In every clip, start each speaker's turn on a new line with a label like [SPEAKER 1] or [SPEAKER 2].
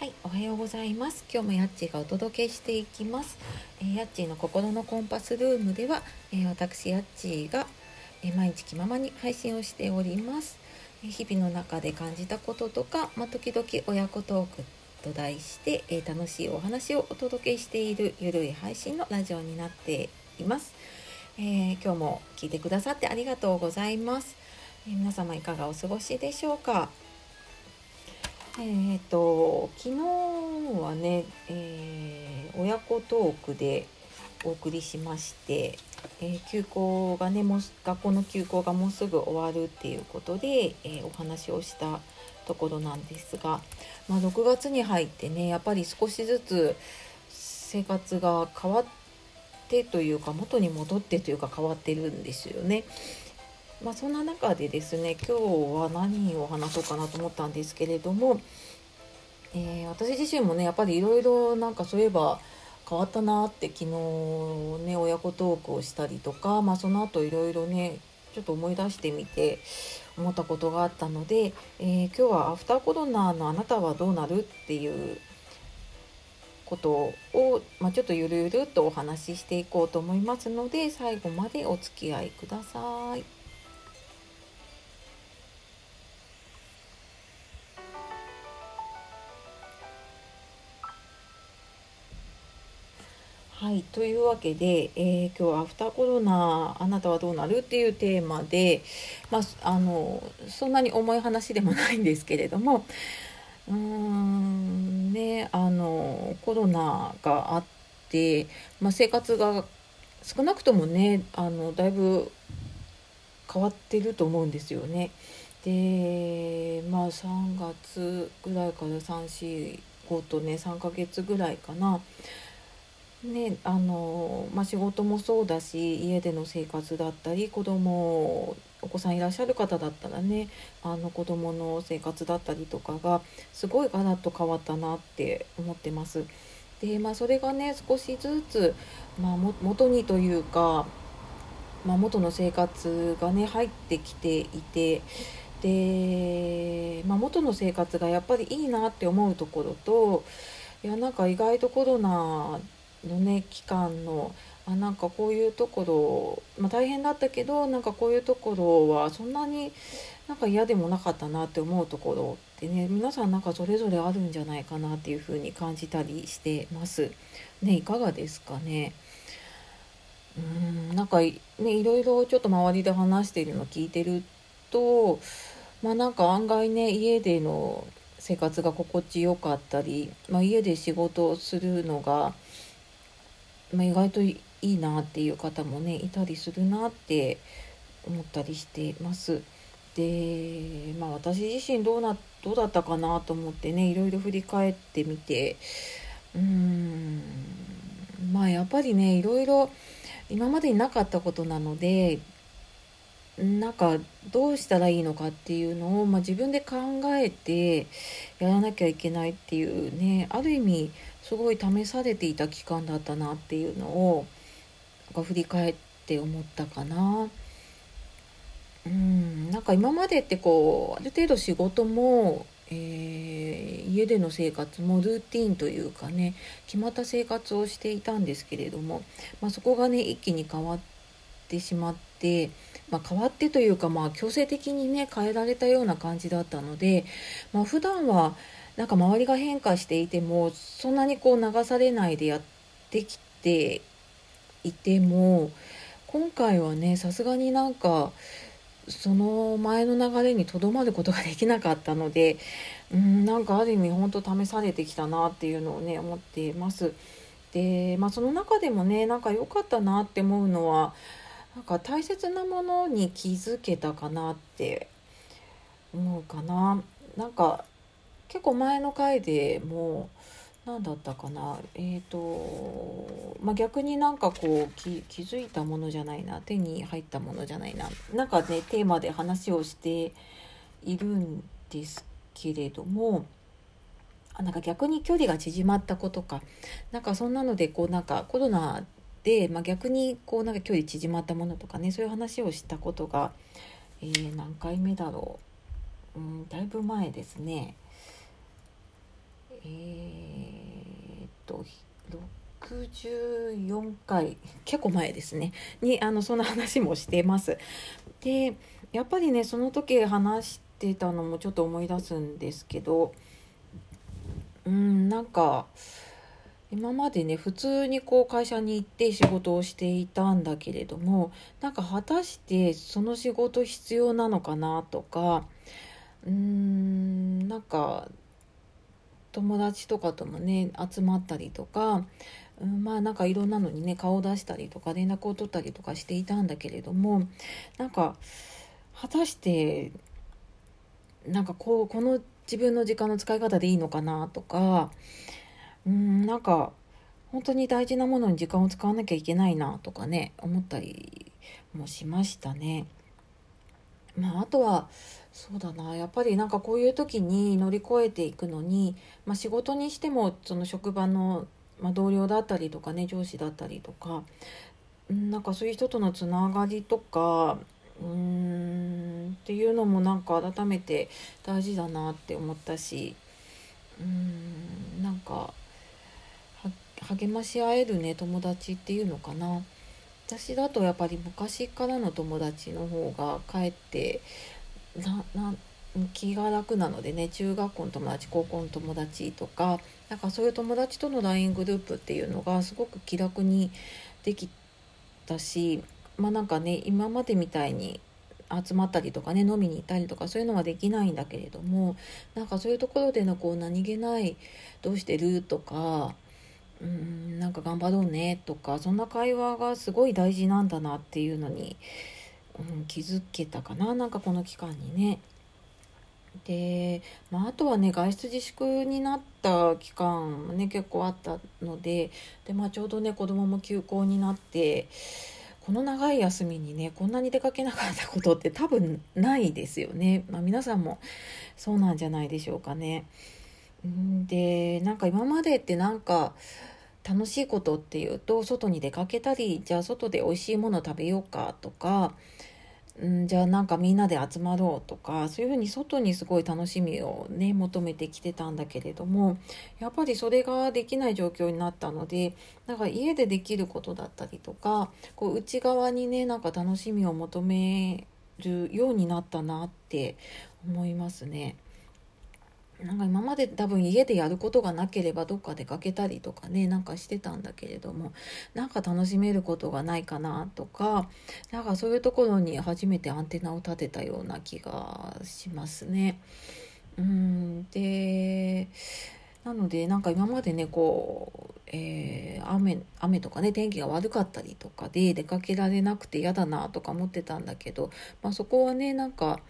[SPEAKER 1] はい、おはようございます。今日もやっちがお届けしていきます。えー、やっちーの心のコンパスルームでは、えー、私やっちが、えー、毎日気ままに配信をしております。え日々の中で感じたこととか、まあ、時々親子トークと題して、え楽しいお話をお届けしているゆるい配信のラジオになっています。え今日も聞いてくださってありがとうございます。え皆様いかがお過ごしでしょうか？えーと昨日はね、えー親子トークでお送りしまして、えー休校がねもう学校の休校がもうすぐ終わるっていうことで、えお話をしたところなんですが、まあ、6月に入ってねやっぱり少しずつ生活が変わってというか元に戻ってというか変わってるんですよね。まあ、そんな中でですね今日は何を話そうかなと思ったんですけれども、えー私自身もねやっぱりいろいろなんかそういえば変わったなって昨日ね親子トークをしたりとか、まあ、その後いろいろねちょっと思い出してみて思ったことがあったので、えー今日はアフターコロナのあなたはどうなるっていうことを、まあ、ちょっとゆるゆるとお話ししていこうと思いますので最後までお付き合いください。はい、というわけで、えー今日はアフターコロナあなたはどうなるっていうテーマで、まあ、あのそんなに重い話でもないんですけれどもうーんねあのコロナがあって、まあ、生活が少なくともねあのだいぶ変わってると思うんですよね。でまあ3月ぐらいから345とね3ヶ月ぐらいかな。ねあのまあ、仕事もそうだし家での生活だったり子供お子さんいらっしゃる方だったらねあの子供の生活だったりとかがすごいガラッと変わったなって思ってます。でまあそれがね少しずつ、まあ、も元にというか、まあ、元の生活がね入ってきていてで、まあ、元の生活がやっぱりいいなって思うところといやなんか意外とコロナのね期間のあなんかこういうところ、まあ、大変だったけどなんかこういうところはそんなになんか嫌でもなかったなって思うところってね皆さんなんかそれぞれあるんじゃないかなっていうふうに感じたりしてます。ねいかがですかね。うんなんかいねいろいろちょっと周りで話しているの聞いてるとまあなんか案外ね家での生活が心地よかったり、まあ、家で仕事をするのが、まあ、意外といいなっていう方もねいたりするなって思ったりしてます。でまあ私自身どうなどうだったかなと思ってねいろいろ振り返ってみてうーんまあやっぱりねいろいろ今までになかったことなのでなんかどうしたらいいのかっていうのを、まあ、自分で考えてやらなきゃいけないっていうねある意味すごい試されていた期間だったなっていうのをなんか振り返って思ったかな。うん、なんか今までってこうある程度仕事も、えー家での生活もルーティンというかね決まった生活をしていたんですけれども、まあ、そこがね一気に変わってしまって、まあ、変わってというか、まあ、強制的にね変えられたような感じだったので、まあ普段はなんか周りが変化していてもそんなにこう流されないでやってきていても今回はねさすがになんかその前の流れにとどまることができなかったのでうんなんかある意味本当試されてきたなっていうのをね思っています。でまあその中でもねなんか良かったなって思うのはなんか大切なものに気づけたかなって思うかな。なんか結構前の回でも何だったかな。えっ、とまあ逆になんかこう気気づいたものじゃないな。手に入ったものじゃないな。なんかねテーマで話をしているんですけれどもあなんか逆に距離が縮まったことか。なんかそんなのでこうなんかコロナで、まあ、逆にこうなんか距離縮まったものとかねそういう話をしたことが、えー何回目だろう、うん、だいぶ前ですね。えー、っと64回結構前ですねにあのそんな話もしてます。でやっぱりねその時話してたのもちょっと思い出すんですけどうんなんか今までね普通にこう会社に行って仕事をしていたんだけれどもなんか果たしてその仕事必要なのかなとかうーんなんか友達とかともね集まったりとか、うん、まあなんかいろんなのにね顔を出したりとか連絡を取ったりとかしていたんだけれどもなんか果たしてなんかこうこの自分の時間の使い方でいいのかなとかうんなんか本当に大事なものに時間を使わなきゃいけないなとかね思ったりもしましたね。まあ、あとはそうだな。やっぱりなんかこういう時に乗り越えていくのに、まあ、仕事にしてもその職場の、ま同僚だったりとかね上司だったりとかなんかそういう人とのつながりとかうーんっていうのもなんか改めて大事だなって思ったしうーんなんか励まし合えるね友達っていうのかな。私だとやっぱり昔からの友達の方がかえってなな気が楽なのでね中学校の友達高校の友達とかなんかそういう友達との LINE グループっていうのがすごく気楽にできたしまあなんかね今までみたいに集まったりとかね飲みに行ったりとかそういうのはできないんだけれどもなんかそういうところでのこう何気ない「どうしてる?」とか「うんなんか頑張ろうね」とかそんな会話がすごい大事なんだなっていうのに、うん、気づけたかななんかこの期間にね。で、まあ、あとはね外出自粛になった期間もね結構あったのでで、まあ、ちょうどね子供も休校になってこの長い休みにねこんなに出かけなかったことって多分ないですよね、まあ、皆さんもそうなんじゃないでしょうかね。でなんか今までってなんか楽しいことっていうと外に出かけたりじゃあ外で美味しいもの食べようかとかんじゃあなんかみんなで集まろうとかそういうふうに外にすごい楽しみをね求めてきてたんだけれどもやっぱりそれができない状況になったのでなんか家でできることだったりとかこう内側にねなんか楽しみを求めるようになったなって思いますね。なんか今まで多分家でやることがなければどっか出かけたりとかねなんかしてたんだけれどもなんか楽しめることがないかなとかなんかそういうところに初めてアンテナを立てたような気がしますね。うんでなのでなんか今までねこう、えー、雨雨とかね天気が悪かったりとかで出かけられなくて嫌だなとか思ってたんだけど、まあ、そこはねなんか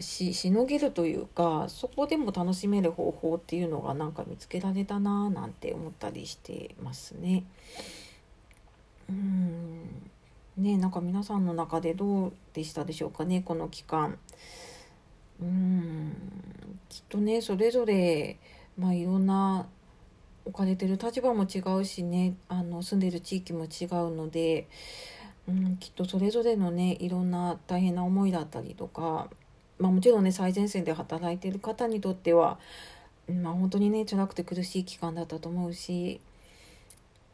[SPEAKER 1] ししのげるというかそこでも楽しめる方法っていうのがなんか見つけられたなーなんて思ったりしてますね。うんねなんか皆さんの中でどうでしたでしょうかねこの期間。うんきっとねそれぞれまあいろんな置かれてる立場も違うしねあの住んでる地域も違うので、うん、きっとそれぞれのねいろんな大変な思いだったりとかまあ、もちろんね最前線で働いてる方にとっては、まあ、本当にね辛くて苦しい期間だったと思うし、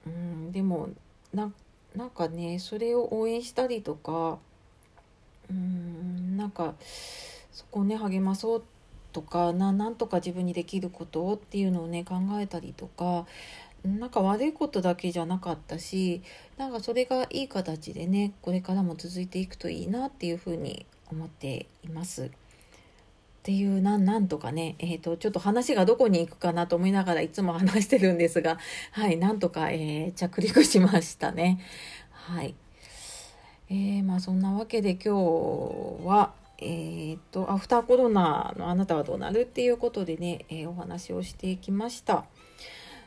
[SPEAKER 1] うん、でもななんかねそれを応援したりとかうんなんかそこをね励まそうとかななんとか自分にできることっていうのをね考えたりとかなんか悪いことだけじゃなかったしなんかそれがいい形でねこれからも続いていくといいなっていうふうに思っています。っていうなんなんとかね、えーと、ちょっと話がどこに行くかなと思いながらいつも話してるんですがはいなんとか、えー、着陸しましたね。はいえー、まあそんなわけで今日はえーと、アフターコロナのあなたはどうなるっていうことでね、えー、お話をしていきました。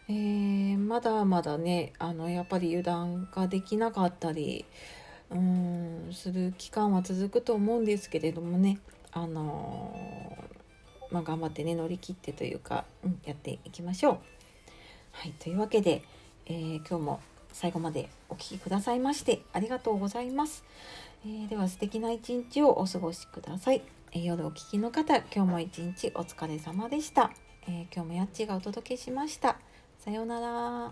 [SPEAKER 1] えー、まだまだねあのやっぱり油断ができなかったりうんする期間は続くと思うんですけれどもねあのー、まあ、頑張ってね乗り切ってというか、うん、やっていきましょう。はい、というわけで、えー、今日も最後までお聴きくださいましてありがとうございます。えー、では素敵な一日をお過ごしください。え、夜お聞きの方今日も一日お疲れ様でした、えー、今日もやっちがお届けしましたさようなら